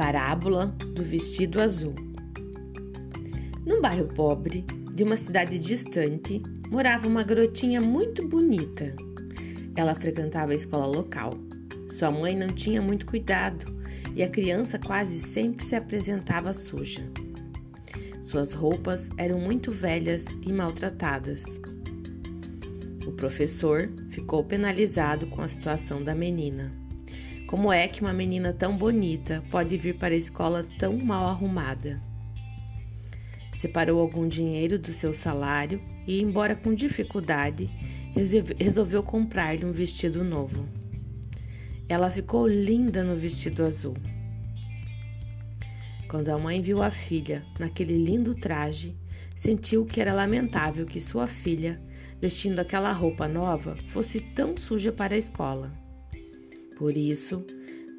Parábola do vestido azul. Num bairro pobre de uma cidade distante, morava uma garotinha muito bonita. Ela frequentava a escola local. Sua mãe não tinha muito cuidado e a criança quase sempre se apresentava suja. Suas roupas eram muito velhas e maltratadas. O professor ficou penalizado com a situação da menina. Como é que uma menina tão bonita pode vir para a escola tão mal arrumada? Separou algum dinheiro do seu salário e, embora com dificuldade, resolveu comprar-lhe um vestido novo. Ela ficou linda no vestido azul. Quando a mãe viu a filha naquele lindo traje, sentiu que era lamentável que sua filha, vestindo aquela roupa nova, fosse tão suja para a escola. Por isso,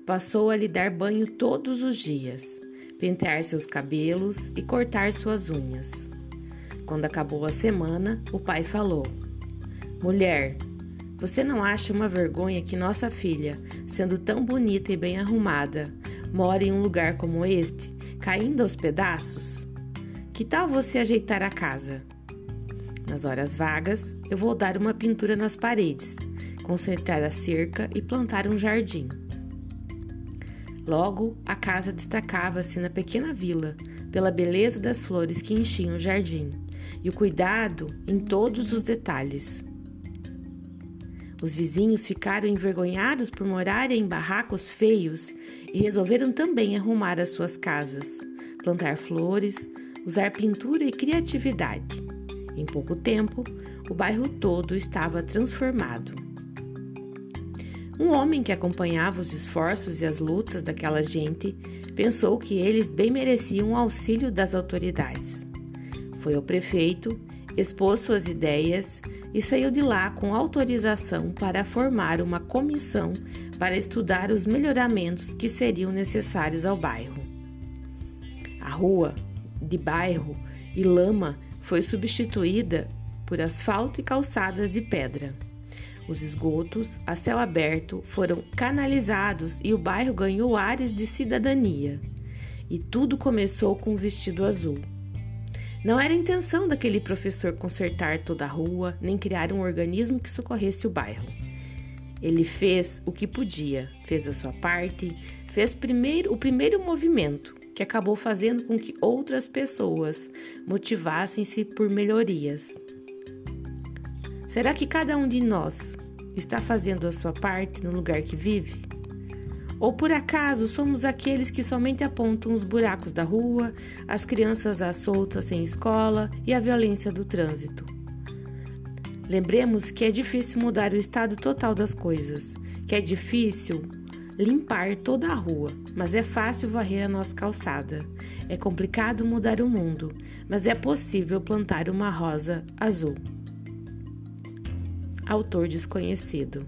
passou a lhe dar banho todos os dias, pentear seus cabelos e cortar suas unhas. Quando acabou a semana, o pai falou: Mulher, você não acha uma vergonha que nossa filha, sendo tão bonita e bem arrumada, mora em um lugar como este, caindo aos pedaços? Que tal você ajeitar a casa? Nas horas vagas, eu vou dar uma pintura nas paredes consertar a cerca e plantar um jardim. Logo, a casa destacava-se na pequena vila pela beleza das flores que enchiam o jardim e o cuidado em todos os detalhes. Os vizinhos ficaram envergonhados por morarem em barracos feios e resolveram também arrumar as suas casas, plantar flores, usar pintura e criatividade. Em pouco tempo, o bairro todo estava transformado. Um homem que acompanhava os esforços e as lutas daquela gente pensou que eles bem mereciam o auxílio das autoridades. Foi ao prefeito, expôs suas ideias e saiu de lá com autorização para formar uma comissão para estudar os melhoramentos que seriam necessários ao bairro. A rua de bairro e lama foi substituída por asfalto e calçadas de pedra. Os esgotos, a céu aberto, foram canalizados e o bairro ganhou ares de cidadania. E tudo começou com o vestido azul. Não era intenção daquele professor consertar toda a rua, nem criar um organismo que socorresse o bairro. Ele fez o que podia, fez a sua parte, fez primeiro o primeiro movimento, que acabou fazendo com que outras pessoas motivassem-se por melhorias. Será que cada um de nós está fazendo a sua parte no lugar que vive? Ou por acaso somos aqueles que somente apontam os buracos da rua, as crianças à solta sem escola e a violência do trânsito? Lembremos que é difícil mudar o estado total das coisas, que é difícil limpar toda a rua, mas é fácil varrer a nossa calçada. É complicado mudar o mundo, mas é possível plantar uma rosa azul autor desconhecido.